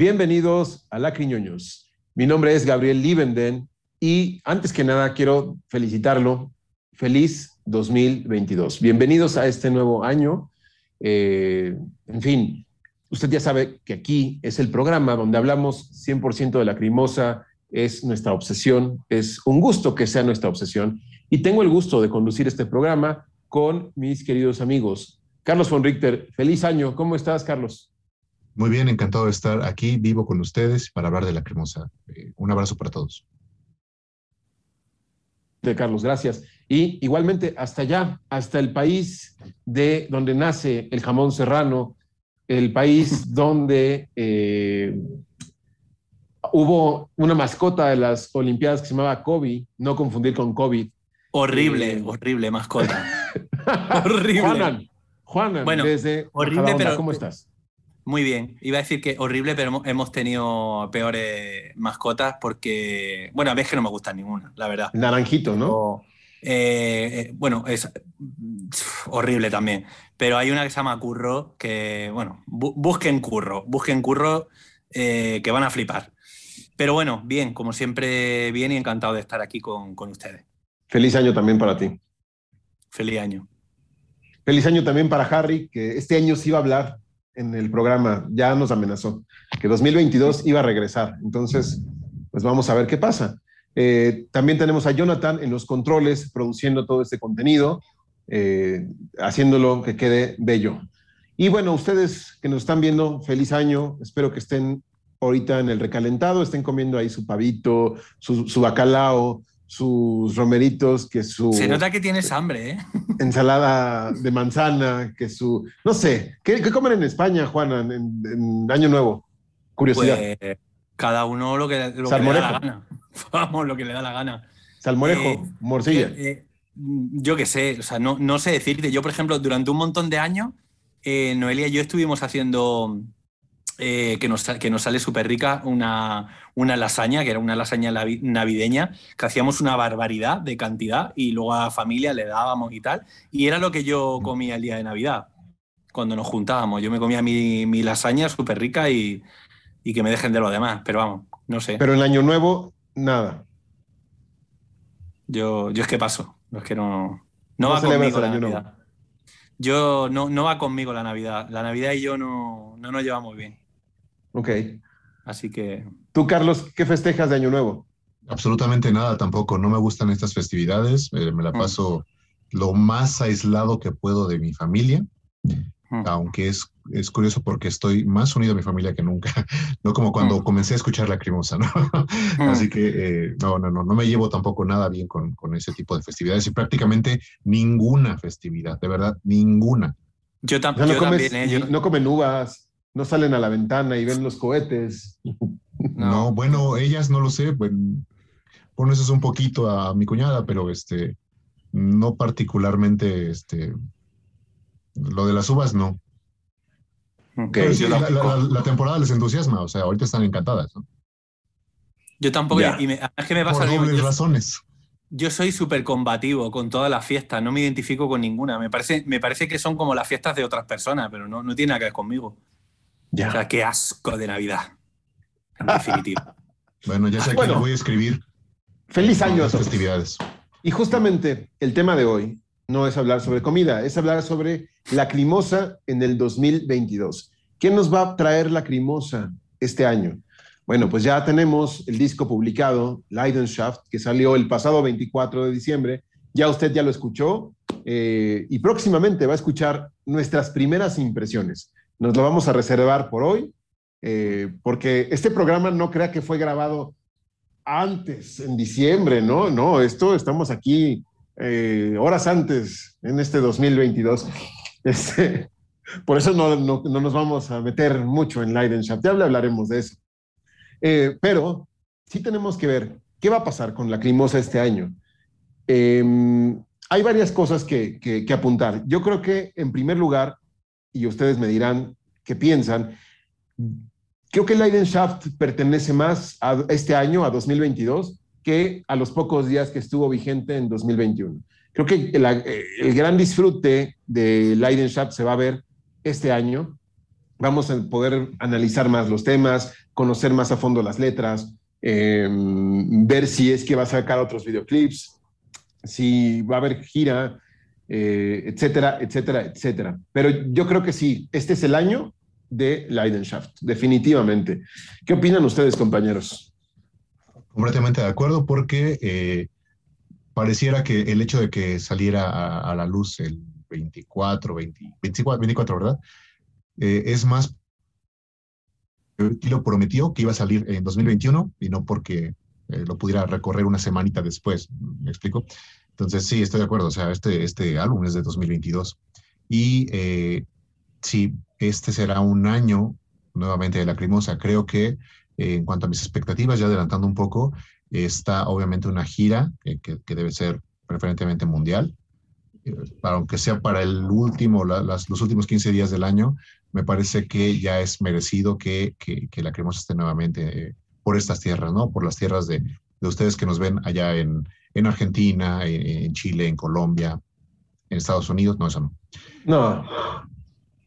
Bienvenidos a Lacriñoños. Mi nombre es Gabriel Liebenden y antes que nada quiero felicitarlo. Feliz 2022. Bienvenidos a este nuevo año. Eh, en fin, usted ya sabe que aquí es el programa donde hablamos 100% de lacrimosa, es nuestra obsesión, es un gusto que sea nuestra obsesión. Y tengo el gusto de conducir este programa con mis queridos amigos. Carlos von Richter, feliz año. ¿Cómo estás, Carlos? Muy bien, encantado de estar aquí vivo con ustedes para hablar de la cremosa. Eh, un abrazo para todos. De Carlos, gracias. Y igualmente hasta allá, hasta el país de donde nace el jamón serrano, el país donde eh, hubo una mascota de las Olimpiadas que se llamaba Kobe, no confundir con COVID. Horrible, Eh, horrible mascota. horrible. Juanan, Juanan, Bueno, desde horrible, pero- ¿cómo estás? Muy bien. Iba a decir que horrible, pero hemos- tenido peores mascotas porque, bueno, a veces que no me gustan ninguna, la verdad. Naranjito, ¿no? O, eh, eh, bueno, es horrible también. Pero hay una que se llama Curro, que, bueno, bu- busquen Curro, busquen Curro, eh, que van a flipar. Pero bueno, bien, como siempre, bien y encantado de estar aquí con, con ustedes. Feliz año también para ti. Feliz año. Feliz año también para Harry, que este año sí iba a hablar en el programa, ya nos amenazó, que 2022 iba a regresar. Entonces, pues vamos a ver qué pasa. Eh, también tenemos a Jonathan en los controles, produciendo todo este contenido, eh, haciéndolo que quede bello. Y bueno, ustedes que nos están viendo, feliz año. Espero que estén ahorita en el recalentado, estén comiendo ahí su pavito, su, su bacalao, sus romeritos, que su Se nota que tienes hambre, ¿eh? ensalada de manzana, que su... No sé, ¿qué, qué comen en España, Juana, en, en Año Nuevo? Curiosidad. Pues cada uno lo que, lo que le da la gana. Vamos, lo que le da la gana. Salmorejo, eh, morcilla. Eh, yo qué sé, o sea, no, no sé decirte. Yo, por ejemplo, durante un montón de años, eh, Noelia y yo estuvimos haciendo, eh, que, nos, que nos sale súper rica, una, una lasaña, que era una lasaña navideña, que hacíamos una barbaridad de cantidad y luego a la familia le dábamos y tal. Y era lo que yo comía el día de Navidad, cuando nos juntábamos. Yo me comía mi, mi lasaña súper rica y, y que me dejen de lo demás, pero vamos, no sé. Pero en Año Nuevo, nada. Yo, yo es que paso, no es que no. No No, va conmigo la Año Nuevo. Navidad. Yo no, no va conmigo la Navidad. La Navidad y yo no, no nos llevamos bien. Ok. Así que. Tú, Carlos, ¿qué festejas de Año Nuevo? Absolutamente nada tampoco. No me gustan estas festividades. eh, me la Mm. paso lo más aislado que puedo de mi familia, mm. aunque es, es curioso porque estoy más unido a mi familia que nunca. No como cuando Mm. comencé a escuchar la crimosa, ¿no? Así que eh, no, no, no, no me llevo tampoco nada bien con, con ese tipo de festividades y prácticamente ninguna festividad, de verdad, ninguna. Yo, tam- O sea, no, yo comes- también, ¿eh? Yo- no comen uvas, no salen a la ventana y ven los cohetes. No, bueno, ellas no lo sé, bueno, bueno, eso es un poquito a mi cuñada, pero este, no particularmente, este, lo de las uvas no. Ok, Pero sí, yo, la, tampoco. la- la temporada les entusiasma, o sea, ahorita están encantadas, ¿no? Yo tampoco. Ya. Y me- es que me pasa Por dobles Yo, razones. yo soy súper combativo con todas las fiestas. No me identifico con ninguna. Me parece, me parece que son como las fiestas de otras personas, pero no, no tiene nada que ver conmigo. Ya. O sea, qué asco de Navidad. en definitiva. Bueno, ya sé que Bueno. lo voy a escribir. Feliz año a las todos. festividades. Y justamente el tema de hoy no es hablar sobre comida, es hablar sobre Lacrimosa en el 2022. ¿Qué nos va a traer Lacrimosa este año? Bueno, pues ya tenemos el disco publicado, Leidenschaft, que salió el pasado 24 de diciembre. Ya usted ya lo escuchó eh, y próximamente va a escuchar nuestras primeras impresiones. Nos lo vamos a reservar por hoy, eh, porque este programa no crea que fue grabado antes, en diciembre, ¿no? No, esto estamos aquí eh, horas antes, en este 2022. Este, por eso no, no- no nos vamos a meter mucho en Leidenschaft, ya hablaremos de eso. Eh, pero sí tenemos que ver qué va a pasar con Lacrimosa este año. Eh, hay varias cosas que, que- que apuntar. Yo creo que, en primer lugar, y ustedes me dirán qué piensan, creo que Leidenschaft pertenece más a este año, a 2022, que a los pocos días que estuvo vigente en 2021. Creo que el, gran disfrute de Leidenschaft se va a ver este año. Vamos a poder analizar más los temas, conocer más a fondo las letras, eh, ver si es que va a sacar otros videoclips, si va a haber gira, eh, etcétera, etcétera, etcétera. Pero yo creo que sí, este es el año de Leidenschaft, definitivamente. ¿Qué opinan ustedes, compañeros? Completamente de acuerdo, porque eh, pareciera que el hecho de que saliera a, a la luz el 24, 20, 24, 24 ¿verdad? Eh, es más, lo prometió que iba a salir en 2021 y no porque eh, lo pudiera recorrer una semanita después, ¿me explico? Entonces, sí, estoy de acuerdo, o sea, este, este álbum es de 2022 y eh, sí, este será un año nuevamente de Lacrimosa. Creo que eh, en cuanto a mis expectativas, ya adelantando un poco, está obviamente una gira eh, que, que, debe ser preferentemente mundial, eh, aunque sea para el último, la, las, los últimos 15 días del año, me parece que ya es merecido que, que, que Lacrimosa esté nuevamente eh, por estas tierras, ¿no? Por las tierras de, de ustedes que nos ven allá en, en Argentina, en, en, Chile, en Colombia, en Estados Unidos, no, eso no. No.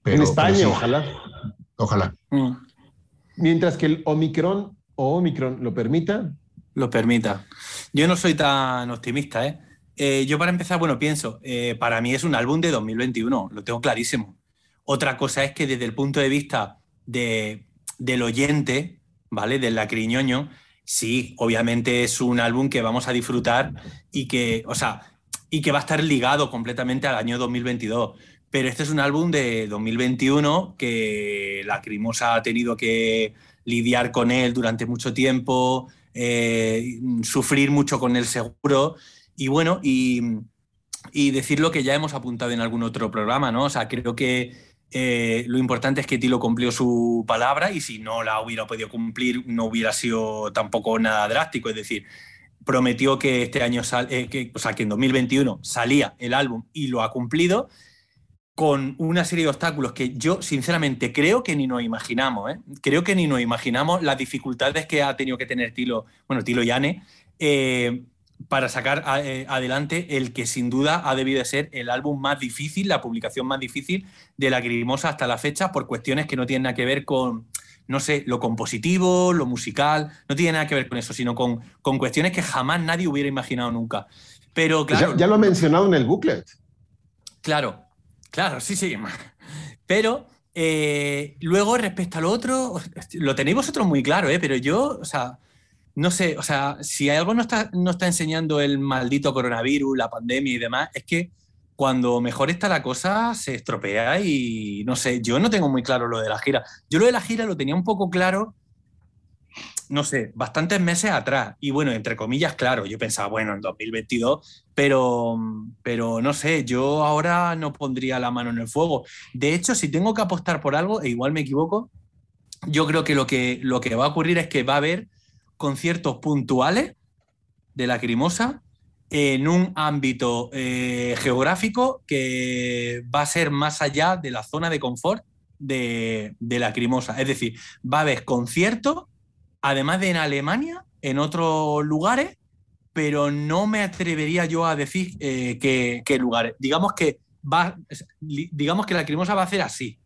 Pero, en España, pero sí, ojalá. Ojalá. Mm. Mientras que el Omicron o Omicron lo permita. Lo permita. Yo no soy tan optimista, ¿eh? eh yo para empezar, bueno, pienso, eh, para mí es un álbum de 2021, lo tengo clarísimo. Otra cosa es que desde el punto de vista de, del oyente, ¿vale? Del lacriñoño, sí, obviamente es un álbum que vamos a disfrutar y que, o sea, y que va a estar ligado completamente al año 2022. Pero este es un álbum de 2021 que Lacrimosa ha tenido que lidiar con él durante mucho tiempo, eh, sufrir mucho con él seguro. Y bueno, y, y, decir lo que ya hemos apuntado en algún otro programa, ¿no? O sea, creo que eh, lo importante es que Tilo cumplió su palabra y si no la hubiera podido cumplir, no hubiera sido tampoco nada drástico. Es decir, prometió que este año, sal, eh, que, o sea, que en 2021 salía el álbum y lo ha cumplido con una serie de obstáculos que yo sinceramente creo que ni nos imaginamos, ¿eh? creo que ni nos imaginamos las dificultades que ha tenido que tener Tilo, bueno, Tilo Yane, eh, para sacar a, eh, adelante el que sin duda ha debido de ser el álbum más difícil, la publicación más difícil de la Grimosa hasta la fecha por cuestiones que no tienen nada que ver con, no sé, lo compositivo, lo musical, no tiene nada que ver con eso, sino con, con cuestiones que jamás nadie hubiera imaginado nunca. Pero claro... Ya, ya lo ha mencionado en el booklet. Claro, Claro, sí, sí. Pero eh, luego, respecto al otro, lo tenéis vosotros muy claro, ¿eh? pero yo, o sea, no sé, o sea, si algo no está, no está enseñando el maldito coronavirus, la pandemia y demás, es que cuando mejor está la cosa se estropea y no sé, yo no tengo muy claro lo de la gira. Yo lo de la gira lo tenía un poco claro, no sé, bastantes meses atrás. Y bueno, entre comillas, claro, yo pensaba, bueno, en 2022, pero, pero no sé, yo ahora no pondría la mano en el fuego. De hecho, si tengo que apostar por algo, e igual me equivoco, yo creo que lo que, lo que va a ocurrir es que va a haber conciertos puntuales de la Crimosa en un ámbito eh, geográfico que va a ser más allá de la zona de confort de, de la Crimosa. Es decir, va a haber conciertos además de en Alemania, en otros lugares, pero no me atrevería yo a decir eh, qué, lugares. Digamos que va, digamos que la Crimosa va a hacer así.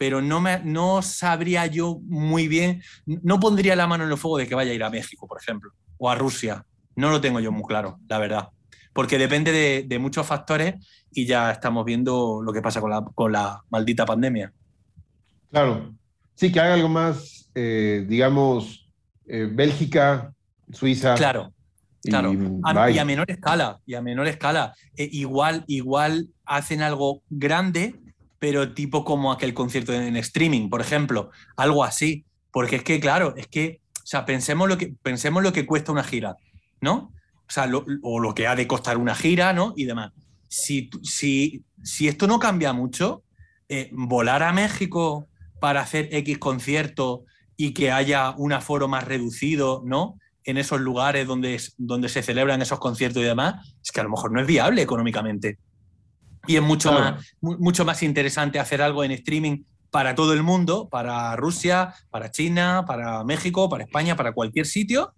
Pero no, me, no sabría yo muy bien, no pondría la mano en el fuego de que vaya a ir a México, por ejemplo, o a Rusia. No lo tengo yo muy claro, la verdad. Porque depende de, muchos factores y ya estamos viendo lo que pasa con la, con la maldita pandemia. Claro. Sí, que haga algo más, eh, digamos, eh, Bélgica, Suiza. Claro. Claro, y a, menor escala, y a menor escala. Eh, igual, igual hacen algo grande, pero tipo como aquel concierto en streaming, por ejemplo, algo así. Porque es que, claro, es que, o sea, pensemos lo que, pensemos lo que cuesta una gira, ¿no? O sea, lo, o lo que ha de costar una gira, ¿no? Y demás. Si, si, si esto no cambia mucho, eh, volar a México para hacer X concierto y que haya un aforo más reducido, ¿no? En esos lugares donde, donde se celebran esos conciertos y demás, es que a lo mejor no es viable económicamente. Y es mucho, más, mucho más interesante hacer algo en streaming para todo el mundo, para Rusia, para China, para México, para España, para cualquier sitio.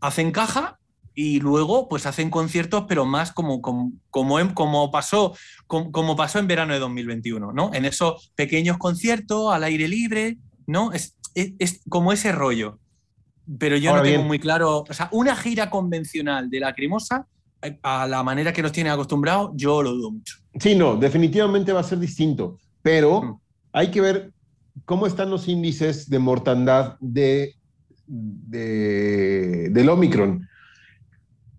Hacen caja y luego pues hacen conciertos, pero más como, como, como, pasó, como, pasó en verano de 2021, ¿no? En esos pequeños conciertos al aire libre, ¿no? Es, es, como ese rollo. Pero yo no tengo muy claro, o sea, una gira convencional de Lacrimosa a la manera que nos tiene acostumbrados, yo lo dudo mucho. Sí, no, definitivamente va a ser distinto, pero mm. hay que ver cómo están los índices de mortandad de, del Omicron.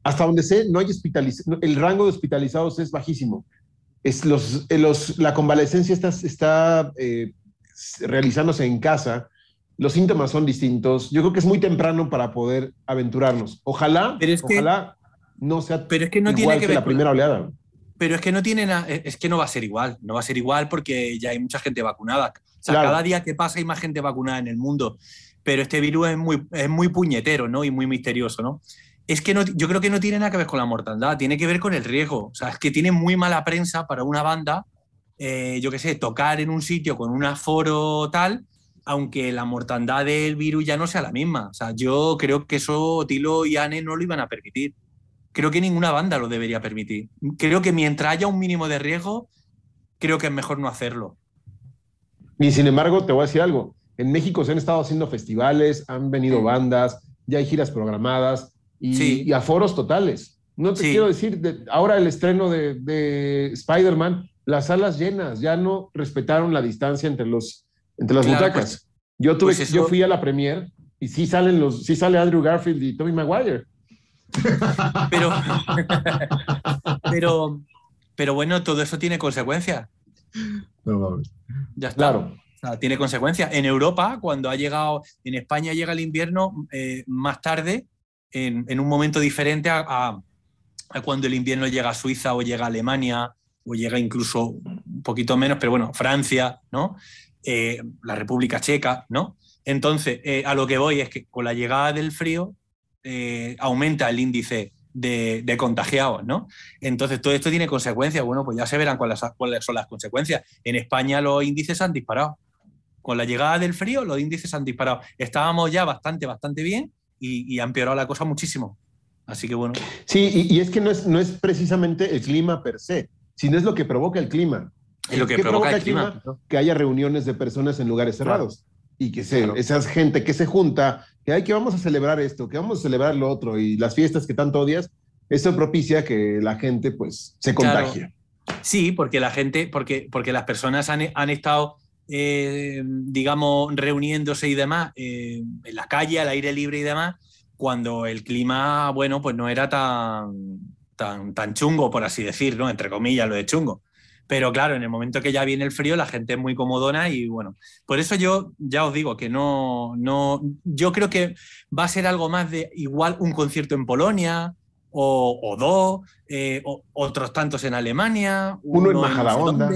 Hasta donde sé, no hay hospitalizados, el rango de hospitalizados es bajísimo. Es los, eh, los, la convalecencia está, está eh, realizándose en casa, los síntomas son distintos. Yo creo que es muy temprano para poder aventurarnos. Ojalá, Pero es ojalá no sea pero es que no tiene que, ver la primera oleada. Pero es que no tiene es que no va a ser igual, no va a ser igual porque ya hay mucha gente vacunada. O sea, cada día que pasa hay más gente vacunada en el mundo, pero este virus es muy, es muy puñetero, ¿no? Y muy misterioso, ¿no? Es que no, yo creo que no tiene nada que ver con la mortandad, tiene que ver con el riesgo. O sea, es que tiene muy mala prensa para una banda, eh, yo qué sé, tocar en un sitio con un aforo tal, aunque la mortandad del virus ya no sea la misma. O sea, yo creo que eso Tilo y Anne no lo iban a permitir creo que ninguna banda lo debería permitir. Creo que mientras haya un mínimo de riesgo, creo que es mejor no hacerlo. Y sin embargo, te voy a decir algo. En México se han estado haendo festivales, han venido bandas, ya hay giras programadas y, aforos totales. No te quiero decir, ahora el estreno de, Spider-Man, las salas llenas, ya no respetaron la distancia entre, los, entre las butacas. Pues, yo, tuve, pues yo fui a la premier y sí salen los, sí sale Andrew Garfield y Tommy Maguire. Pero, pero, pero bueno, todo eso tiene consecuencias. ya está. Claro. tiene consecuencias. En Europa, cuando ha llegado, en España llega el invierno eh, más tarde, en, un momento diferente a, cuando el invierno llega a Suiza o llega a Alemania o llega incluso un poquito menos, pero bueno, Francia, ¿no? Eh, la República Checa, ¿no? Entonces, eh, a lo que voy es que con la llegada del frío, eh, aumenta el índice de, contagiados, ¿no? Entonces, todo esto tiene consecuencias. Bueno, pues ya se verán cuáles, son las consecuencias. En España los índices han disparado. Con la llegada del frío, los índices han disparado. Estábamos ya bastante, bastante bien y, ha empeorado la cosa muchísimo. Así que bueno. Sí, y, es que no es, no es precisamente el clima per se, sino es lo que provoca el clima. Es lo que provoca, el clima. Que haya reuniones de personas en lugares cerrados y que se, esa gente que se junta, que hay que vamos a celebrar esto, que vamos a celebrar lo otro y las fiestas que tanto odias, eso propicia que la gente pues se contagie. Sí, porque la gente, porque, porque las personas han, han estado, eh, digamos, reuniéndose y demás eh, en la calle, al aire libre y demás, cuando el clima, bueno, pues no era tan, tan, tan chungo, por así decir, ¿no? Entre comillas, lo de chungo. Pero claro, en el momento que ya viene el frío, la gente es muy comodona y bueno, por eso yo ya os digo que no, no, yo creo que va a ser algo más de igual un concierto en Polonia o, dos, eh, otros tantos en Alemania. Uno, en Majadahonda.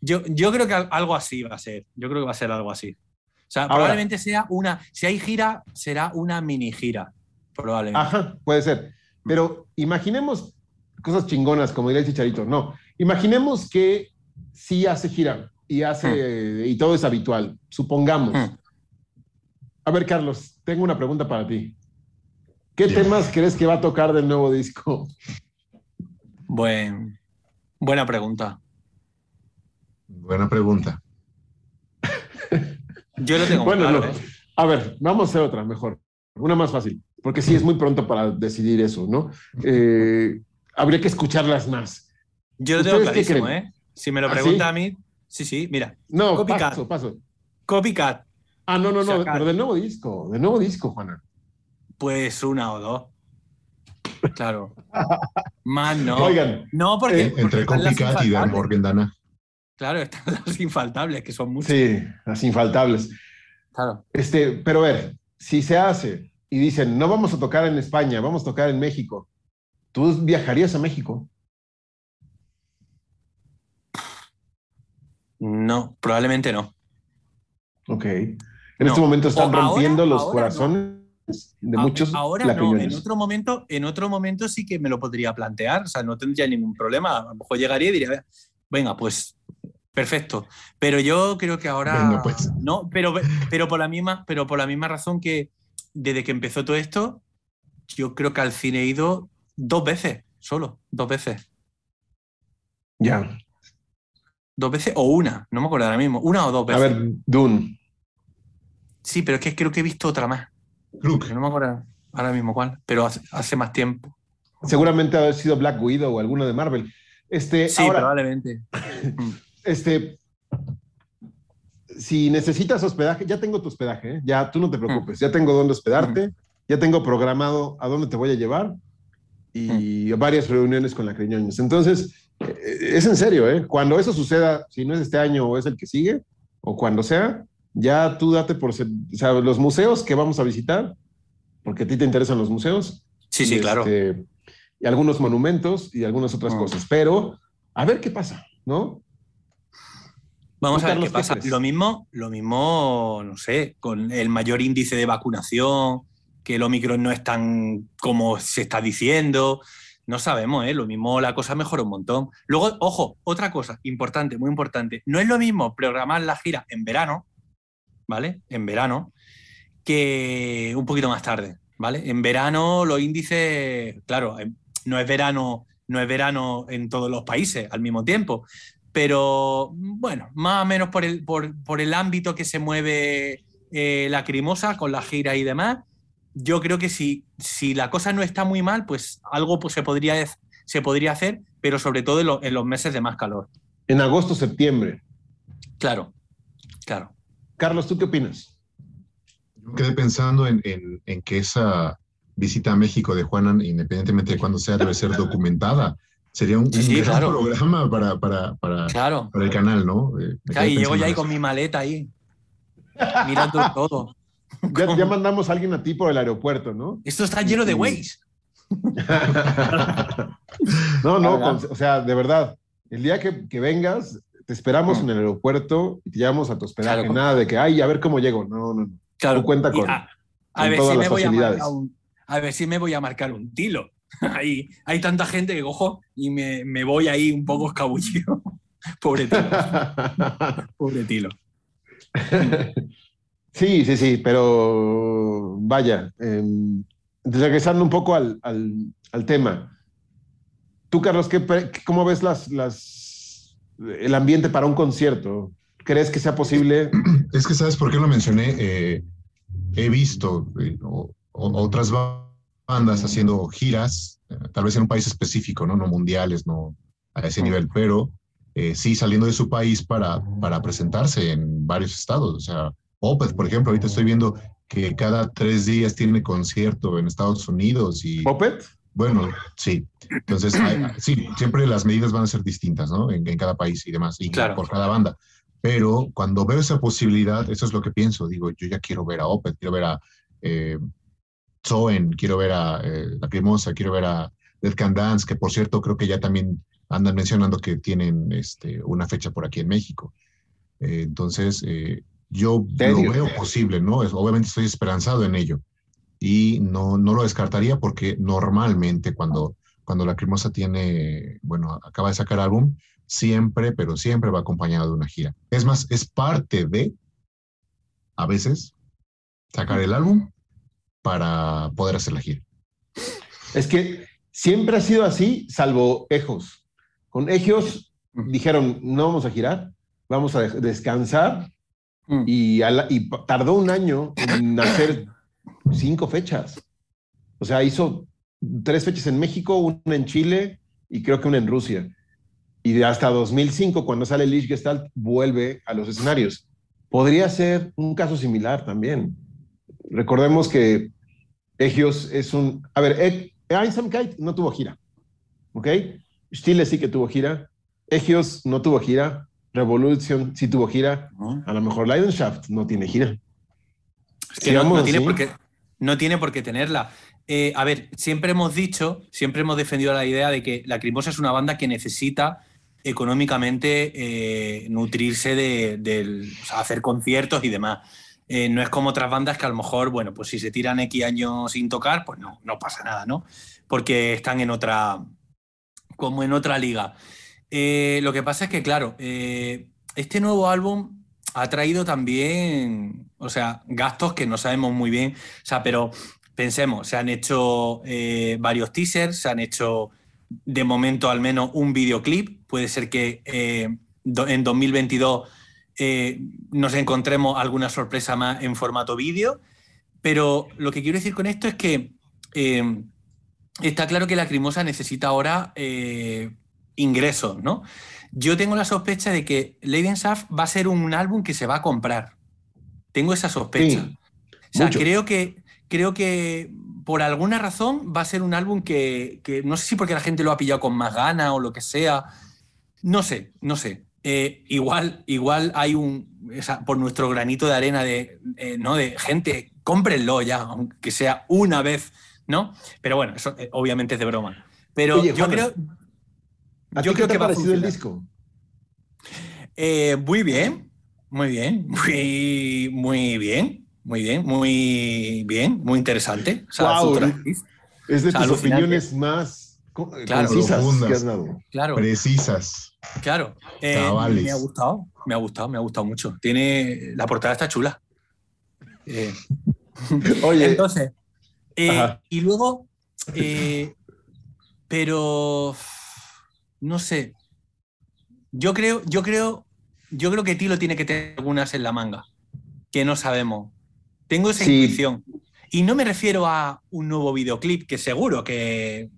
yo, yo creo que algo así va a ser, yo creo que va a ser algo así. O sea, probablemente sea una, si hay gira, será una mini gira, probablemente. Ajá, puede ser. Pero imaginemos cosas chingonas, como diría el chicharito, no Imaginemos que sí hace gira y hace hmm. y todo es habitual, supongamos. Hmm. A ver, Carlos, tengo una pregunta para ti. ¿Qué temas crees que va a tocar del nuevo disco? Buen, buena pregunta. Buena pregunta. Yo lo tengo Bueno, claro, no. ¿eh? A ver, vamos a hacer otra mejor. Una más fácil, porque sí es muy pronto para decidir eso, ¿no? Eh, habría que escucharlas más. Yo lo tengo ¿Ustedes qué clarísimo? ¿eh? Si me lo ¿Ah, pregunta sí? a mí, sí, sí, mira. No, Copycat. paso, paso. Copycat, Ah, no, no, no, Sacar. pero del nuevo disco, del nuevo disco, Juana. pues una o dos. Claro. Más no. Oigan, no, porque, eh, porque Entre Copycat y Dan. Morgan Dana. Claro, están las infaltables, que son muchas. sí, las infaltables. Claro. Este, pero a ver, si se hace y dicen, no vamos a tocar en España, vamos a tocar en México, ¿tú viajarías a México? No, probablemente no. Ok. En No. este momento están ahora, rompiendo los corazones de A- muchos Ahora no, en otro momento, en otro momento sí que me lo podría plantear, o sea, no tendría ningún problema. A lo mejor llegaría y diría, venga, pues perfecto. Pero yo creo que ahora Venga, pues. no, pero, pero por la misma, pero por la misma razón que desde que empezó todo esto, yo creo que al cine he ido dos veces, solo, dos veces. Ya. Dos veces o una, no me acuerdo ahora mismo, una o dos A veces. ver, Dune. Sí, pero es que creo que he visto otra más. Que No me acuerdo ahora mismo cuál, pero hace, hace más tiempo. Seguramente haber sido Black Widow o alguna de Marvel. Este, Sí, ahora, probablemente. este, si necesitas hospedaje, ya tengo tu hospedaje, ¿eh? ya tú no te preocupes, ya tengo dónde hospedarte, ya tengo programado a dónde te voy a llevar y varias reuniones con la Criñoños. Entonces, es en serio, ¿eh? Cuando eso suceda, si no es este año o es el que sigue, o cuando sea, ya tú date por, ser- o sea, los museos que vamos a visitar, porque a ti te interesan los museos, Sí, sí, y, claro. este, y algunos monumentos y algunas otras Mm. cosas. Pero a ver qué pasa, ¿no? Vamos ¿Tú, a ver qué pasa. Lo mismo, lo mismo, no sé, con el mayor índice de vacunación, que el Omicron no es tan como se está diciendo. No sabemos, ¿eh? Lo mismo la cosa mejora un montón. Luego, ojo, otra cosa importante, muy importante. No es lo mismo programar la gira en verano, ¿vale? En verano, que un poquito más tarde, ¿vale? En verano los índices, claro, eh, no es verano, no es verano en todos los países al mismo tiempo, pero bueno, más o menos por el, por, por el ámbito que se mueve eh, la crimosa con la gira y demás, yo creo que si, si la cosa no está muy mal, pues algo pues, se, podría, se podría hacer, pero sobre todo en, lo- en los meses de más calor. En agosto, septiembre. Claro, claro. Carlos, ¿tú qué opinas? Yo quedé pensando en, en- en que esa visita a México de Juanan, independientemente de cuándo sea, debe ser documentada. Sería un, Sí, un sí, gran claro. programa para, para, para, Claro. para el canal, ¿no? Eh, Claro, y llego ya ahí con mi maleta ahí, mirando todo. Ya, ya mandamos a alguien a ti por el aeropuerto, ¿no? Esto está lleno de. Waze. no, no, con- o sea, de verdad, el día que, que vengas, te esperamos Mm. en el aeropuerto y te llevamos a tu hospedaje. Claro. Nada de que, ay, a ver cómo llego. No, no, no. Claro. Tú cuenta con- a, a con ver todas si las me voy a facilidades. marcar un, a ver si me voy a marcar un tilo. Hay, hay tanta gente que cojo y me, me voy ahí un poco escabullido. Pobre tilo, pobre tilo. Sí, sí, sí, pero vaya, em, regresando un poco al, al- al tema. Tú, Carlos, ¿qué, ¿cómo ves las, las, el ambiente para un concierto? ¿Crees que sea posible? Es que, ¿sabes por qué lo mencioné? Eh, he visto eh, o- o- otras ba- bandas haciendo giras, eh, tal vez en un país específico, ¿no? No mundiales, no a ese nivel, pero eh, sí saliendo de su país para, para presentarse en varios estados. O sea, Opeth, por ejemplo, ahorita estoy viendo que cada tres días tiene concierto en Estados Unidos y ¿Popet? bueno, sí. Entonces, hay- sí, siempre las medidas van a ser distintas, ¿no? En, en cada país y demás, y Claro. por cada banda. Pero cuando veo esa posibilidad, eso es lo que pienso. Digo, yo ya quiero ver a Opeth, quiero ver a eh, Zoen, quiero ver a eh, Lacrimosa, quiero ver a Dead Can Dance, que por cierto creo que ya también andan mencionando que tienen este, una fecha por aquí en México. Eh, entonces, eh, yo lo veo posible, ¿no? Es- obviamente estoy esperanzado en ello y no, no lo descartaría porque normalmente cuando, cuando la Crimosa tiene, bueno, acaba de sacar álbum, siempre, pero siempre va acompañado de una gira. Es más, es parte de, a veces, sacar el álbum para poder hacer la gira. Es que siempre ha sido así, salvo Ejos. Con Ejos dijeron, no vamos a girar, vamos a des- descansar mm. y, y tardó un año en hacer cinco fechas. O sea, hizo tres fechas en México, una en Chile y creo que una en Rusia. Y hasta 2005, cuando sale Lich Gestalt, vuelve a los escenarios. Podría ser un caso similar también. Recordemos que Egios es un... A ver, Einsamkeit no tuvo gira, ¿ok? Stile sí que tuvo gira. Egios no tuvo gira. Revolution sí tuvo gira. A lo mejor Leidenschaft no tiene gira. Es que no, tiene por qué, no tiene por qué tenerla. Eh, a ver, siempre hemos dicho, siempre hemos defendido la idea de que la Crimosa es una banda que necesita económicamente eh, nutrirse de, hacer conciertos y demás. Eh, no es como otras bandas que a lo mejor, bueno, pues si se tiran X años sin tocar, pues no, no pasa nada, ¿no? Porque están en otra, como en otra liga. Lo que pasa es que, claro, este nuevo álbum ha traído también, o sea, gastos que no sabemos muy bien, o sea, pero pensemos, se han hecho eh, varios teasers, se han hecho de momento al menos un videoclip, puede ser que eh, en 2022 eh, nos encontremos alguna sorpresa más en formato vídeo, pero lo que quiero decir con esto es que está claro que la Crimosa necesita ahora ingresos, ¿no? Yo tengo la sospecha de que Leidenschaft va a ser un álbum que se va a comprar. Tengo esa sospecha. o sea, creo que, creo que por alguna razón va a ser un álbum que, no sé si porque la gente lo ha pillado con más gana o lo que sea. No sé, no sé. Eh, igual, igual hay un, por nuestro granito de arena de, eh, ¿no? de gente, cómprenlo ya, aunque sea una vez, ¿no? Pero bueno, eso eh, obviamente es de broma. Pero yo creo, yo creo que va a parecido el disco? Eh, muy bien, muy bien, muy, muy bien, muy bien, muy bien, muy interesante. es de tus opiniones más precisas que has dado. Claro. Precisas. Claro. Eh, me ha gustado, me ha gustado, me ha gustado mucho. Tiene, la portada está chula. Eh, Oye. Entonces, y luego, pero no sé. Yo creo, yo creo, yo creo que Tilo tiene que tener algunas en la manga, que no sabemos. Tengo esa intuición. Y no me refiero a un nuevo videoclip, que seguro que,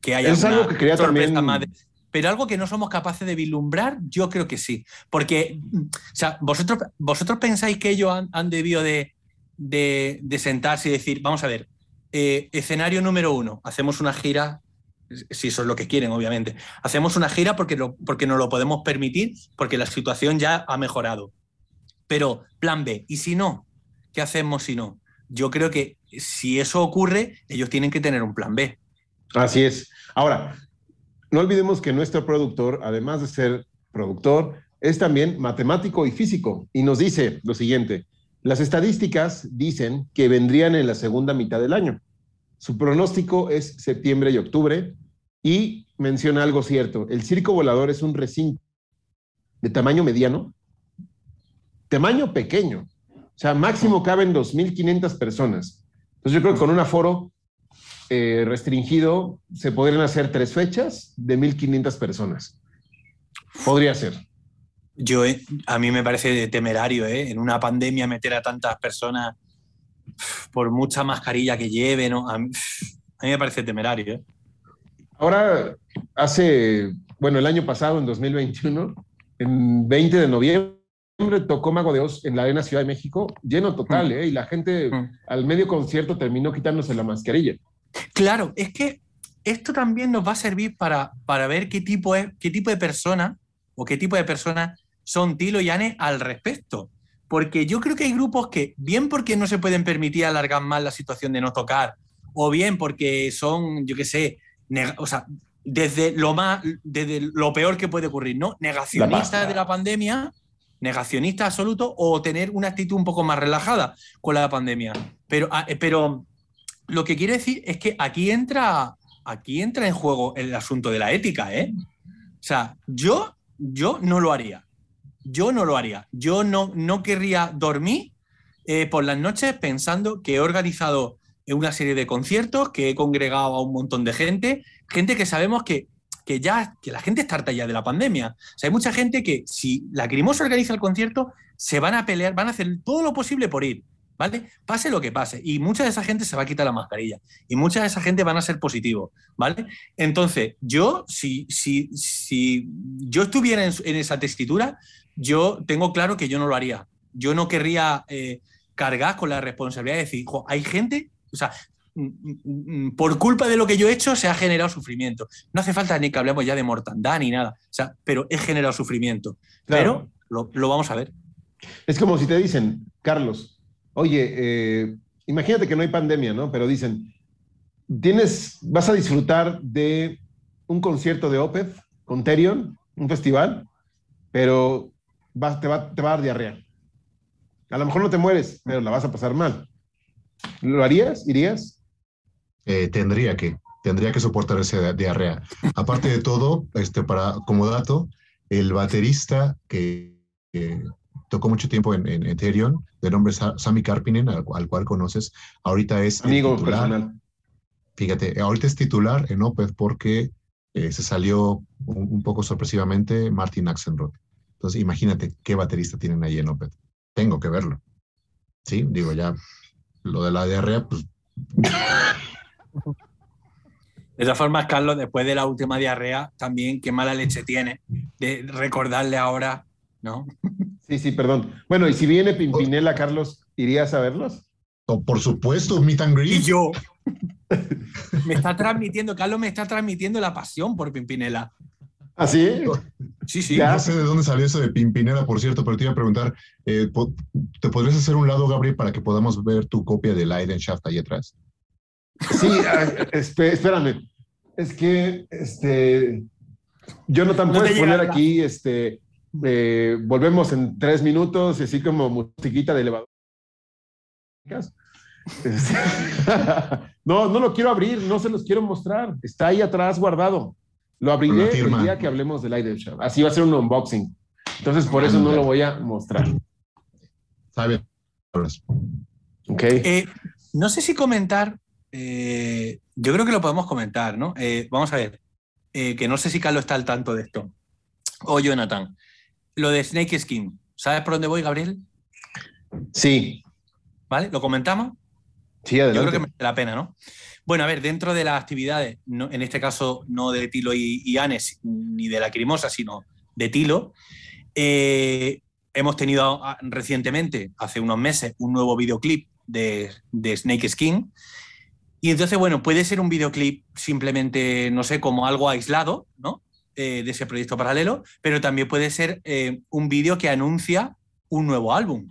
que haya es algo que quería también... pero algo que no somos capaces de vislumbrar, yo creo que sí. Porque, o sea, vosotros, vosotros pensáis que ellos han, debido de, sentarse y decir, vamos a ver, eh, escenario número uno, hacemos una gira si eso es lo que quieren, obviamente. Hacemos una gira porque, lo, porque nos lo podemos permitir, porque la situación ya ha mejorado. Pero, plan B, ¿y si no? ¿Qué hacemos si no? Yo creo que si eso ocurre, ellos tienen que tener un plan B. Así es. Ahora, no olvidemos que nuestro productor, además de ser productor, es también matemático y físico. Y nos dice lo siguiente, las estadísticas dicen que vendrían en la segunda mitad del año. Su pronóstico es septiembre y octubre y menciona algo cierto. El circo volador es un recinto de tamaño mediano, tamaño pequeño. O sea, máximo caben 2.500 personas. Entonces yo creo que con un aforo eh, restringido se podrían hacer tres fechas de 1.500 personas. Podría ser. Yo, eh, a mí me parece temerario, ¿eh? En una pandemia meter a tantas personas por mucha mascarilla que lleven, a, mí, me parece temerario. ¿eh? Ahora, hace, bueno, el año pasado, en 2021, en 20 de noviembre, tocó Mago de Oz en la Arena Ciudad de México, lleno total, mm. ¿eh? Y la gente mm. al medio concierto terminó quitándose la mascarilla. Claro, es que esto también nos va a servir para, para ver qué tipo, es, qué tipo de persona o qué tipo de personas son Tilo y Anne al respecto. Porque yo creo que hay grupos que, bien porque no se pueden permitir alargar más la situación de no tocar, o bien porque son, yo qué sé, o sea, desde lo más, desde lo peor que puede ocurrir, ¿no? Negacionistas de la pandemia, negacionistas absolutos, o tener una actitud un poco más relajada con la pandemia. Pero, ah, eh, pero lo que quiero decir es que aquí entra, aquí entra en juego el asunto de la ética, ¿eh? O sea, yo, yo no lo haría. Yo no lo haría. Yo no, no querría dormir eh, por las noches pensando que he organizado una serie de conciertos, que he congregado a un montón de gente, gente que sabemos que que ya que la gente está harta ya de la pandemia. Hay mucha gente que si la Crimosa organiza el concierto, se van a pelear, van a hacer todo lo posible por ir. ¿Vale? Pase lo que pase. Y mucha de esa gente se va a quitar la mascarilla. Y mucha de esa gente van a ser positivos. ¿Vale? Entonces, yo, si, si, si yo estuviera en, en esa tesitura, yo tengo claro que yo no lo haría. Yo no querría eh, cargar con la responsabilidad de decir, "Jo, hay gente, o sea, mm, mm, mm, por culpa de lo que yo he hecho se ha generado sufrimiento. No hace falta ni que hablemos ya de mortandad ni nada, o sea, pero he generado sufrimiento. Claro. Pero lo, lo vamos a ver. Es como si te dicen, Carlos, oye, eh, imagínate que no hay pandemia, ¿no? Pero dicen, tienes, vas a disfrutar de un concierto de Opeth con Terion, un festival, pero te, va, a dar diarrea. A lo mejor no te mueres, pero la vas a pasar mal. ¿Lo harías? ¿Irías? Eh, tendría que, tendría que soportar esa diarrea. Aparte de todo, este, para, como dato, el baterista que tocó mucho tiempo en, en Ethereum, de nombre Sa- Sami Karpinen, al, al cual conoces, ahorita es Amigo titular. personal. Fíjate, ahorita es titular en Opeth porque eh, se salió un, un poco sorpresivamente Martin Axelrod. Entonces, imagínate qué baterista tienen ahí en Opeth. Tengo que verlo. Sí, digo, ya lo de la diarrea, pues De todas formas, Carlos, después de la última diarrea, también qué mala leche tiene de recordarle ahora, ¿no? Sí, sí, perdón. Bueno, y si viene Pimpinela, Carlos, ¿irías a verlos? oh, por supuesto, meet and greet. Y yo. me está transmitiendo, Carlos me está transmitiendo la pasión por Pimpinela. ¿Ah, sí? Sí, sí. Ya. No sé de dónde salió eso de Pimpinela, por cierto, pero te iba a preguntar, eh, ¿te podrías hacer un lado, Gabriel, para que podamos ver tu copia de Leidenschaft ahí atrás? Sí, ah, espérame. Es que, este, Jonathan, No te puedes llega poner la- aquí, este, eh, volvemos en tres minutos, así como musiquita de elevador. No, no lo quiero abrir, no se los quiero mostrar. Está ahí atrás guardado. Lo abriré el día que hablemos del Light Show. Así va a ser un unboxing. Entonces, por eso no lo voy a mostrar. ¿Sabes? Ok. Eh, no sé si comentar, eh, yo creo que lo podemos comentar, ¿no? Eh, vamos a ver, eh, que no sé si Carlos está al tanto de esto. O Jonathan. Lo de Snake Skin. ¿Sabes por dónde voy, Gabriel? Sí, ¿Vale? ¿Lo comentamos? sí, Yo adelante. creo que merece la pena, ¿no? Bueno, a ver, dentro de las actividades, no- en este caso no de Tilo y, y Anes, ni de la Crimosa, sino de Tilo, eh, hemos tenido ah, recientemente, hace unos meses, un nuevo videoclip de, de Snake Skin. Y entonces, bueno, puede ser un videoclip simplemente, no sé, como algo aislado, ¿no? Eh, de ese proyecto paralelo, pero también puede ser eh, un vídeo que anuncia un nuevo álbum.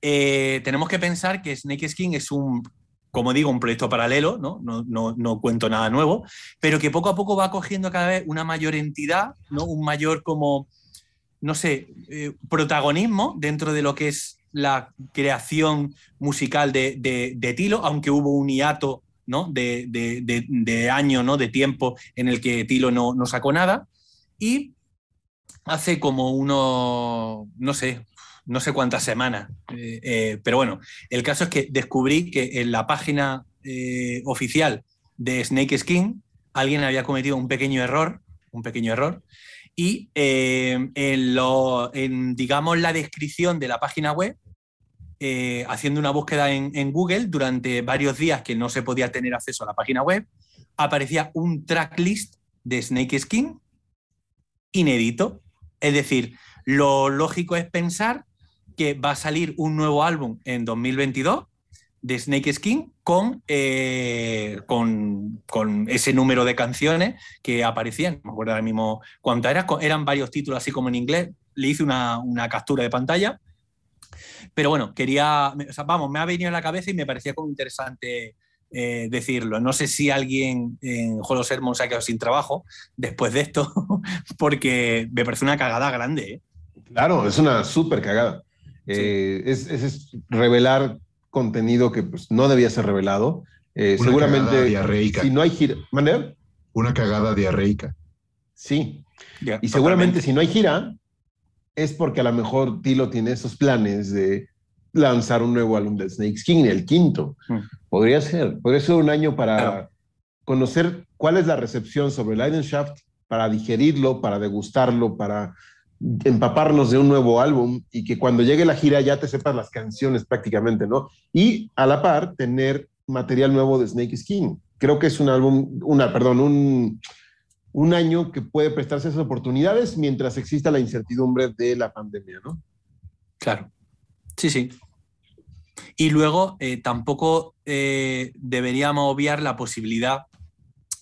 Eh, tenemos que pensar que Snake Skin es un, como digo, un proyecto paralelo, ¿no? No, no- no cuento nada nuevo, pero que poco a poco va cogiendo cada vez una mayor entidad, ¿no? Un mayor como, no sé, protagonismo dentro de lo que es la creación musical de, de- de Tilo, aunque hubo un hiato ¿no? de, año, ¿no? de tiempo en el que Tilo no, no sacó nada. Y hace como unos, no sé, no sé cuántas semanas, eh, eh, pero bueno, el caso es que descubrí que en la página eh, oficial de Snake Skin alguien había cometido un pequeño error, un pequeño error, y en, lo, digamos, la descripción de la página web, eh, haciendo una búsqueda en, Google durante varios días que no se podía tener acceso a la página web, aparecía un tracklist de Snake Skin inédito. Es decir, lo lógico es pensar que va a salir un nuevo álbum en 2022 de Snake Skin con, eh, con, con, ese número de canciones que aparecían. No me acuerdo ahora mismo cuántas eran, eran varios títulos así como en inglés. Le hice una captura de pantalla. Pero bueno, quería, o sea, vamos, me ha venido a la cabeza y me parecía como interesante eh, decirlo. No sé si alguien en Holo Sermon se ha quedado sin trabajo después de esto, porque me parece una cagada grande. ¿eh? Claro, es una súper cagada. Sí. Eh, es, es, es, revelar contenido que pues, no debía ser revelado. Eh, una seguramente, diarreica. si no hay gira. Una cagada diarreica. Sí. Ya, y seguramente si no hay gira, es porque a lo mejor Tilo tiene esos planes de lanzar un nuevo álbum de Snake Skin, el quinto. Mm. Podría ser, podría ser un año para, Claro. conocer cuál es la recepción sobre Leidenschaft para digerirlo, para degustarlo, para empaparnos de un nuevo álbum y que cuando llegue la gira ya te sepas las canciones prácticamente, ¿no? Y a la par tener material nuevo de Snake Skin. Creo que es un álbum, una, perdón, un, un año que puede prestarse esas oportunidades mientras exista la incertidumbre de la pandemia, ¿no? Claro. Sí, sí. Y luego eh, tampoco eh, deberíamos obviar la posibilidad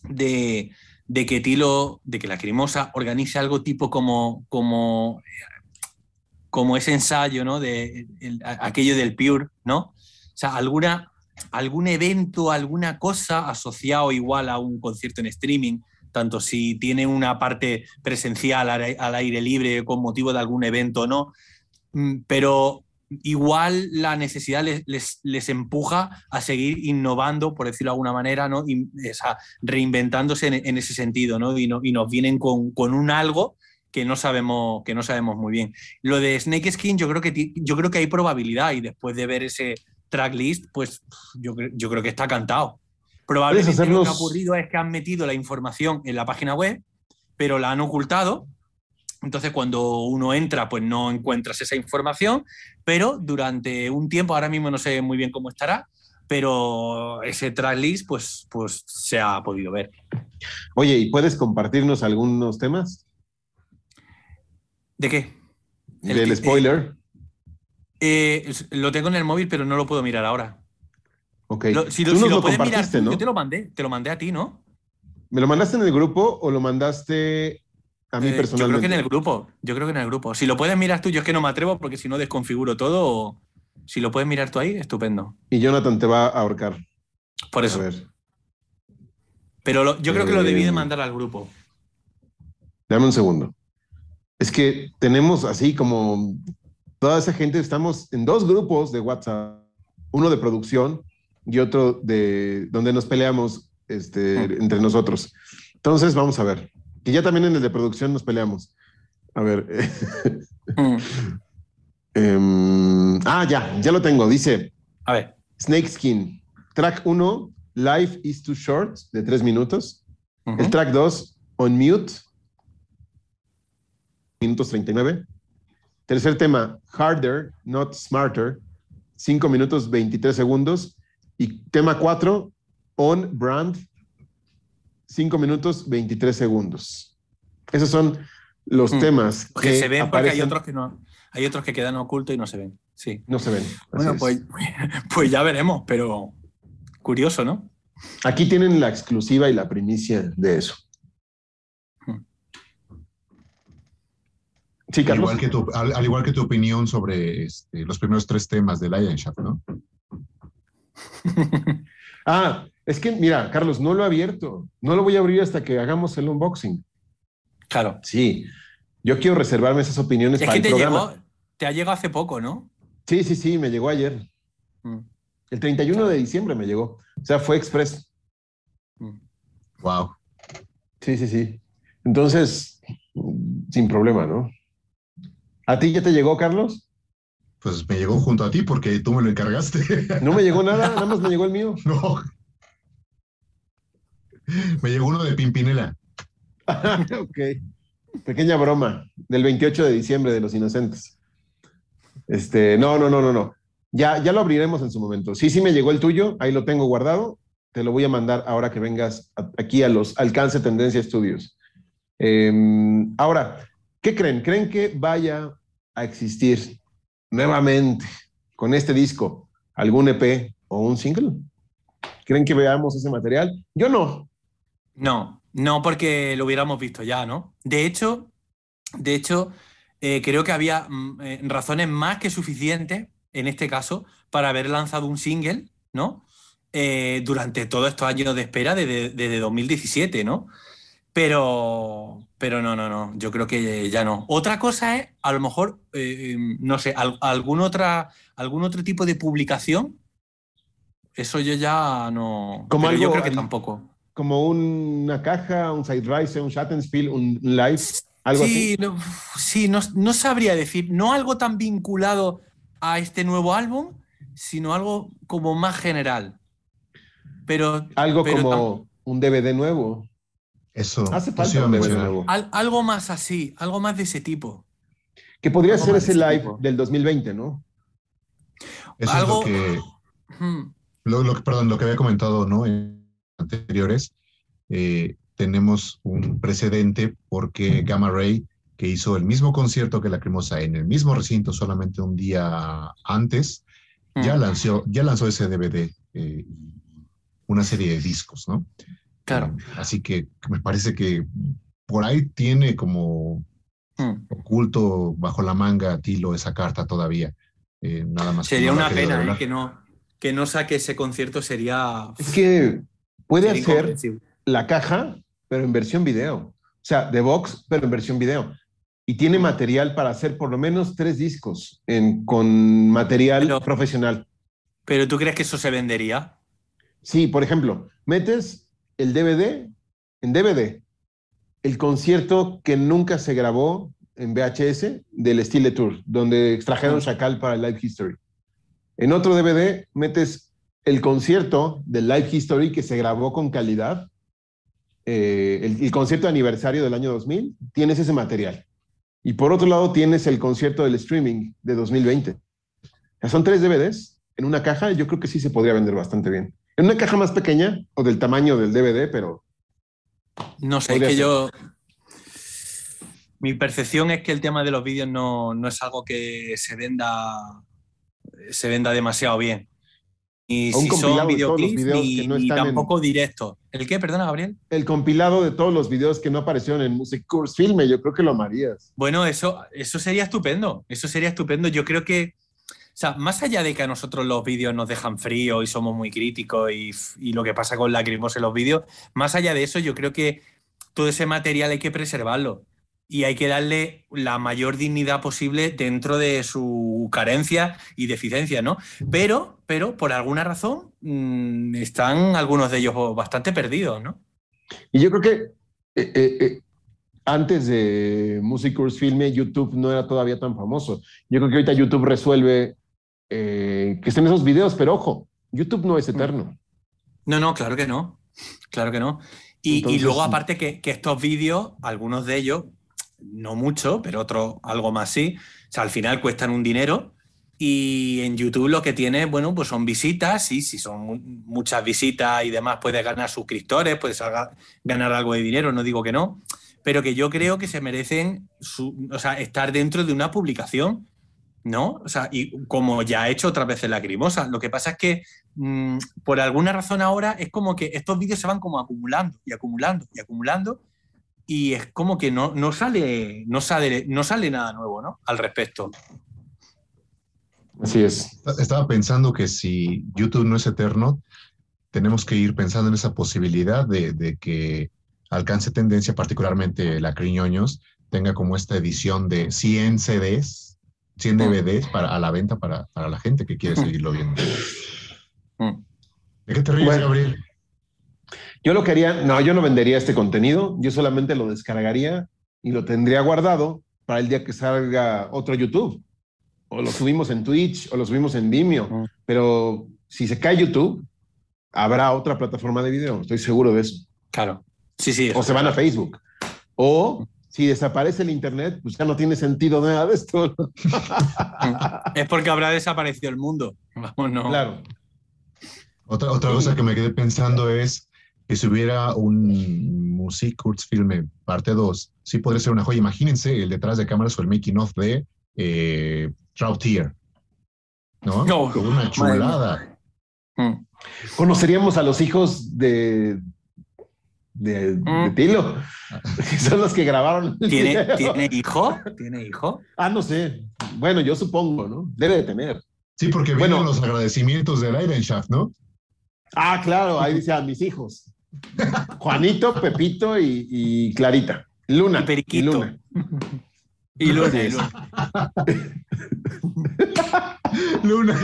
de, de, que Tilo, de que la Crimosa organice algo tipo como, como, como ese ensayo, ¿no? De el, aquello del Pure, ¿no? O sea, alguna, algún evento, alguna cosa asociado igual a un concierto en streaming, tanto si tiene una parte presencial al, aire libre con motivo de algún evento o no, mm, pero igual la necesidad les, les, empuja a seguir innovando, por decirlo de alguna manera, ¿no? Y, reinventándose en, ese sentido, ¿no? Y, no, y nos vienen con, con, un algo que no, sabemos, que no sabemos muy bien. Lo de Snake Skin, yo creo que, yo creo que hay probabilidad y después de ver ese tracklist, pues yo, yo creo que está cantado. Probablemente lo que ha ocurrido es que han metido la información en la página web, pero la han ocultado entonces, cuando uno entra, pues no encuentras esa información, pero durante un tiempo, ahora mismo no sé muy bien cómo estará, pero ese tracklist, pues, pues se ha podido ver. Oye, ¿y puedes compartirnos algunos temas? ¿De qué? Del spoiler. Eh, eh, lo tengo en el móvil, pero no lo puedo mirar ahora. Ok. si, lo, lo, puedes mirar ¿no? yo te lo mandé, te lo mandé a ti, ¿no? ¿Me lo mandaste en el grupo o lo mandaste a mí eh, personalmente. Yo creo que en el grupo. Yo creo que en el grupo. Si lo puedes mirar tú, yo es que no me atrevo porque si no desconfiguro todo. Si lo puedes mirar tú ahí, estupendo. Y Jonathan te va a ahorcar. Por eso. Pero yo creo que lo debí de eh, mandar al grupo. Dame un segundo. Es que tenemos así como toda esa gente, estamos en dos grupos de WhatsApp, uno de producción y otro de donde nos peleamos este, mm. entre nosotros. Entonces, vamos a ver. Y ya también en el de producción nos peleamos. A ver. Mm. Em, ah, ya, ya lo tengo. Dice. A ver. Snake Skin. Track 1, Life is Too Short, de 3 minutos. El track 2, On Mute, minutos 39. Tercer tema, Harder, Not Smarter, 5 minutos 23 segundos. Y tema 4, On Brand, 5 minutos 23 segundos. Esos son los mm. temas que, se ven porque hay otros que no. Hay otros que quedan ocultos y no se ven. Sí. No se ven. Bueno, pues, pues, ya veremos, pero curioso, ¿no? Aquí tienen la exclusiva y la primicia de eso. Hmm. Sí, Al igual, que tu, al, igual que tu opinión sobre este, los primeros tres temas de Lion ¿no? ah, es que, mira, Carlos, no lo he abierto. No lo voy a abrir hasta que hagamos el unboxing. Claro. Sí. Yo quiero reservarme esas opiniones para que el te Llegó, te ha llegado hace poco, ¿no? Sí, sí, sí, me llegó ayer. Mm. El 31 de diciembre me llegó. O sea, fue express. Wow. Mm. Sí, sí, sí. Entonces, sin problema, ¿no? ¿A ti ya te llegó, Carlos? Pues me llegó junto a ti porque tú me lo encargaste. No me llegó nada, nada más me llegó el mío. No. Me llegó uno de Pimpinela. ok. Pequeña broma del 28 de diciembre de Los Inocentes. Este, no, no, no, no, no. Ya, ya lo abriremos en su momento. Sí, sí me llegó el tuyo, ahí lo tengo guardado. Te lo voy a mandar ahora que vengas aquí a los Alcance Tendencia Estudios. Em, ahora, ¿qué creen? ¿Creen que vaya a existir nuevamente con este disco algún EP o un single? ¿Creen que veamos ese material? Yo no. No, no porque lo hubiéramos visto ya, ¿no? De hecho, de hecho, eh, creo que había mm, eh, razones más que suficientes, en este caso, para haber lanzado un single, ¿no? Eh, durante todos estos años de espera desde, 2017, ¿no? Pero, pero no, no, no, yo creo que ya no. Otra cosa es, a lo mejor, no sé, algún, otra, algún otro tipo de publicación. Eso yo ya no. Como yo creo que tampoco como una caja, un side rise, un Shattenspiel, un live, algo sí, así. No, sí, no, sabría decir, no algo tan vinculado a este nuevo álbum, sino algo como más general. Pero, algo como un DVD nuevo. Eso, Hace falta un nuevo. Al- algo más así, algo más de ese tipo. Que podría Algo ser ese live tipo. del 2020, ¿no? Eso Algo- es lo que, Hmm. lo, perdón, lo que había comentado, ¿no? En anteriores, eh, tenemos un precedente porque Gamma Ray, que hizo el mismo concierto que Lacrimosa en el mismo recinto solamente un día antes, ya Hmm. lanzó, ya lanzó ese DVD, eh, una serie de discos, ¿no? Claro. Eh, así que me parece que por ahí tiene como Hmm. oculto bajo la manga Tilo esa carta todavía. Eh, nada más. que Sería no la ha una pena ¿eh? que, no, que no saque ese concierto, sería. Es que puede sería hacer la caja, pero en versión video. O sea, de box, pero en versión video. Y tiene material para hacer por lo menos tres discos en- con material Pero- profesional. Pero ¿tú crees que eso se vendería? Sí, por ejemplo, metes el DVD en DVD, el concierto que nunca se grabó en VHS del Stile Tour, donde extrajeron. Chacal para el Live History. En otro DVD metes el concierto del Live History que se grabó con calidad, eh, el, el concierto de aniversario del año 2000, tienes ese material. Y por otro lado tienes el concierto del streaming de 2020. O sea, son tres DVDs en una caja, yo creo que sí se podría vender bastante bien. En una caja más pequeña o del tamaño del DVD, pero No sé, es que ser. yo. Mi percepción es que el tema de los vídeos no, no es algo que se venda se venda demasiado bien. Un si son videoclips, ni, no están en- tampoco directos. ¿El qué? Perdona, Gabriel. el compilado de todos los videos que no aparecieron en Music Course Filme, yo creo que lo amarías. Bueno, eso, eso sería estupendo. Eso sería estupendo. Yo creo que, sea, más allá de que a nosotros los vídeos nos dejan frío y somos muy críticos y, y lo que pasa con Lacrimos en los vídeos, más allá de eso, yo creo que todo ese material hay que preservarlo y hay que darle la mayor dignidad posible dentro de su carencia y deficiencia, ¿no? Pero, pero por alguna razón mm, están algunos de ellos bastante perdidos, ¿no? Y yo creo que eh, eh, eh, antes de Music Filme, YouTube no era todavía tan famoso. Yo creo que ahorita YouTube resuelve eh, que estén esos videos, pero ojo, YouTube no es eterno. No, no, claro que no. Claro que no. Y, y luego, aparte, que, que estos vídeos, algunos de ellos, no mucho, pero otros algo más sí, o sea, al final cuestan un dinero. Y en YouTube lo que tiene, bueno, pues son visitas, sí, si son mu- muchas visitas y demás, puedes ganar suscriptores, puedes ganar algo de dinero, no digo que no, pero que yo creo que se merecen su- o sea, estar dentro de una publicación, ¿no? O sea, y como ya ha hecho otras veces Lacrimosa. Lo que pasa es que mm, por alguna razón ahora es como que estos vídeos se van como acumulando y acumulando y acumulando y es como que no, no sale no sale no sale nada nuevo ¿no? al respecto Así es. Estaba pensando que si YouTube no es eterno, tenemos que ir pensando en esa posibilidad de, de que alcance tendencia, particularmente la Criñoños, tenga como esta edición de 100 CDs, 100 DVDs para, a la venta para, para la gente que quiere seguirlo viendo. Mm. ¿De qué te ríes, Bueno. Gabriel? Yo lo quería, no, yo no vendería este contenido, yo solamente lo descargaría y lo tendría guardado para el día que salga otro YouTube. O lo subimos en Twitch o lo subimos en Vimeo. Mm. Pero si se cae YouTube, habrá otra plataforma de video, estoy seguro de eso. claro sí sí O se van a Facebook. O si desaparece el Internet, pues ya no tiene sentido nada de esto. es porque habrá desaparecido el mundo vamos no Claro. Otra, otra cosa que me quedé pensando es que si hubiera un Music Kurzfilme parte 2, sí podría ser una joya. Imagínense el detrás de cámaras o el making of de eh, Troutier. ¿No? No, una chulada. Mm. Conoceríamos a los hijos de, de, de Mm. Tilo, que son los que grabaron. ¿Tiene, video. ¿Tiene hijo? ¿Tiene hijo? Ah, no sé. Bueno, yo supongo, ¿no? Debe de tener. Sí, porque Bueno. vienen los agradecimientos del Leidenschaft, ¿no? Ah, claro, ahí dice a mis hijos. Juanito, Pepito y, y Clarita. Luna. Y Periquito. Luna. Y Luna, y es. Luna. Luna.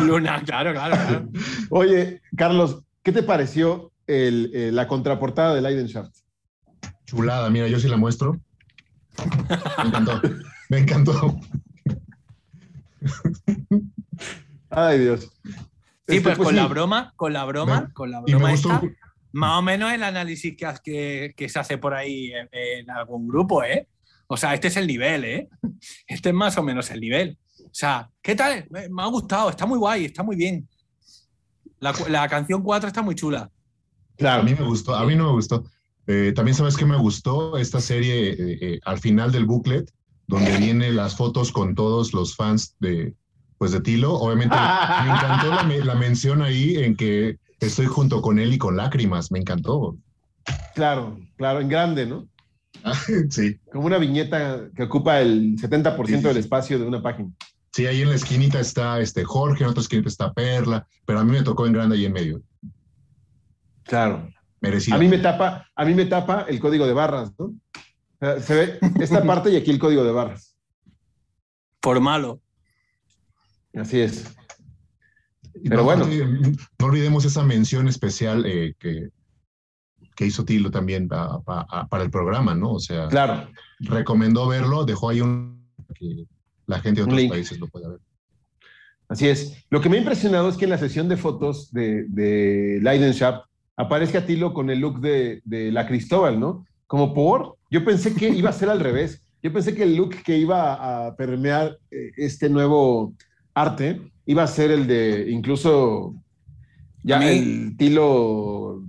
Luna, claro, claro, claro. Oye, Carlos, ¿qué te pareció el, eh, la contraportada de Leidenschaft? Chulada, mira, yo sí la muestro. Me encantó. Me encantó. Ay, Dios. Sí, Este, pues, con la broma, con la broma, con la broma esta, más o menos el análisis que, que, que se hace por ahí en, en, algún grupo, ¿eh? O sea, este es el nivel, ¿eh? Este es más o menos el nivel. O sea, ¿qué tal? Me ha gustado, está muy guay, está muy bien. La, la canción 4 está muy chula. Claro. A mí me gustó, a mí no me gustó. Eh, también sabes que me gustó esta serie eh, eh, al final del booklet, donde vienen las fotos con todos los fans de, pues de Tilo. Obviamente me encantó la, la, mención ahí en que estoy junto con él y con lágrimas. Me encantó. Claro, claro, en grande, ¿no? sí. Como una viñeta que ocupa el 70% sí, sí, del espacio de una página. Sí, ahí en la esquinita está este Jorge, en otra esquinita está Perla, pero a mí me tocó en grande ahí en medio. Claro. Merecido. A mí me tapa, a mí me tapa el código de barras, ¿no? Se ve esta parte y aquí el código de barras. Por malo. Así es. Pero no, bueno. No olvidemos esa mención especial eh, que, que hizo Tilo también pa, pa, para el programa, ¿no? O sea, claro. recomendó verlo, dejó ahí un que la gente de otros países lo pueda ver. Así es. Lo que me ha impresionado es que en la sesión de fotos de, de Leidenschaft aparezca Tilo con el look de, de, la Cristóbal, ¿no? Como por, yo pensé que iba a ser al revés. Yo pensé que el look que iba a permear eh, este nuevo arte iba a ser el de incluso ya el Tilo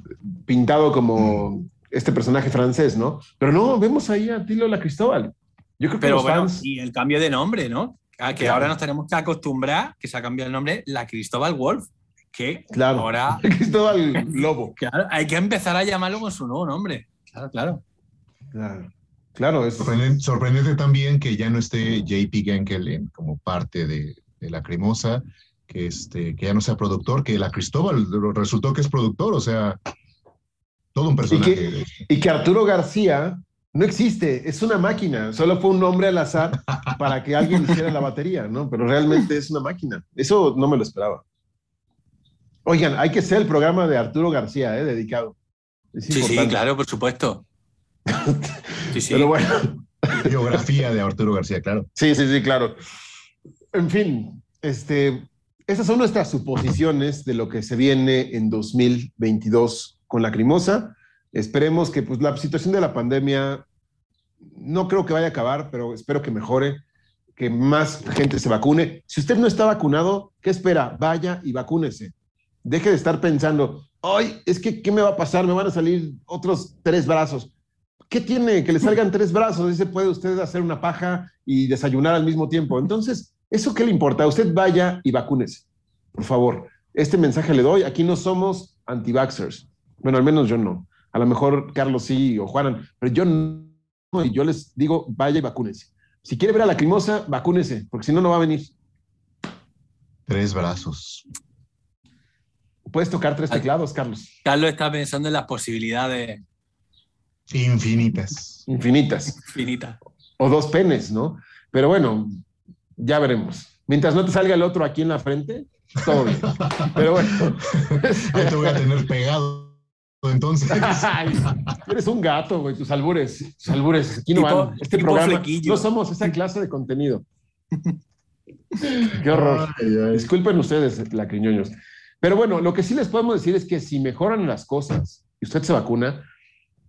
pintado como este personaje francés, ¿no? Pero no, vemos ahí a Tilo la Cristóbal. Yo creo que Pero los bueno, fans... y el cambio de nombre, ¿no? A que claro. ahora nos tenemos que acostumbrar que se ha cambiado el nombre la Cristóbal Wolf. Que claro. ahora. Cristóbal Lobo. Claro, hay que empezar a llamarlo con su nuevo nombre. Claro, claro. Claro. Claro, es... sorprendente, sorprendente también que ya no esté JP Genkel como parte de, de la cremosa, que, este, que ya no sea productor, que la Cristóbal resultó que es productor, o sea, todo un personaje. Y que, y que Arturo García no existe, es una máquina, solo fue un nombre al azar para que alguien hiciera la batería, ¿no? Pero realmente es una máquina. Eso no me lo esperaba. Oigan, hay que ser el programa de Arturo García, ¿eh? Dedicado. sí, sí, claro, por supuesto. sí, sí. Pero bueno. Biografía de Arturo García, claro. Sí, sí, sí, claro. En fin, este, esas son nuestras suposiciones de lo que se viene en 2022 con la Crimosa. Esperemos que pues, la situación de la pandemia no creo que vaya a acabar, pero espero que mejore, que más gente se vacune. Si usted no está vacunado, ¿qué espera? Vaya y vacúnese. Deje de estar pensando, ay, es que, ¿qué me va a pasar? Me van a salir otros tres brazos. ¿Qué tiene? Que le salgan tres brazos. Dice, puede usted hacer una paja y desayunar al mismo tiempo. Entonces, ¿eso qué le importa? Usted vaya y vacúnese, por favor. Este mensaje le doy. Aquí no somos anti-vaxxers. Bueno, al menos yo no. A lo mejor Carlos sí o Juanan, pero yo no. Y yo les digo, vaya y vacúnese. Si quiere ver a la crimosa, vacúnese, porque si no, no va a venir. Tres brazos. Puedes tocar tres teclados, Carlos. Carlos está pensando en las posibilidades. Infinitas. Infinitas. Infinitas. O dos penes, ¿no? Pero bueno, ya veremos. Mientras no te salga el otro aquí en la frente, todo bien. Pero bueno. Ahí te voy a tener pegado. Entonces. Ay, eres un gato, güey, tus albures. Tus albures. Aquí no tipo, van. Este programa. Flequillo. No somos esa clase de contenido. Qué horror. Ay, ay. Disculpen ustedes, lacriñoños. Pero bueno, lo que sí les podemos decir es que si mejoran las cosas y usted se vacuna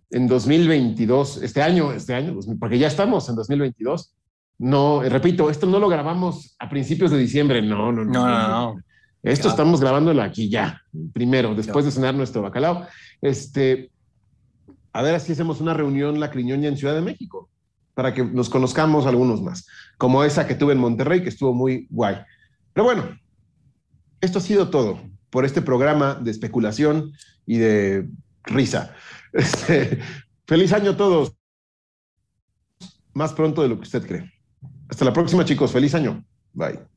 en 2022, este año, este año, porque ya estamos en 2022, no, repito, esto no lo grabamos a principios de diciembre, no, no, no. No, no, no. Esto claro. estamos grabándolo aquí ya, primero, después de cenar nuestro bacalao. Este, a ver si hacemos una reunión la criñoña en Ciudad de México, para que nos conozcamos algunos más, como esa que tuve en Monterrey, que estuvo muy guay. Pero bueno, esto ha sido todo por este programa de especulación y de risa. Este, feliz año a todos. Más pronto de lo que usted cree. Hasta la próxima, chicos. Feliz año. Bye.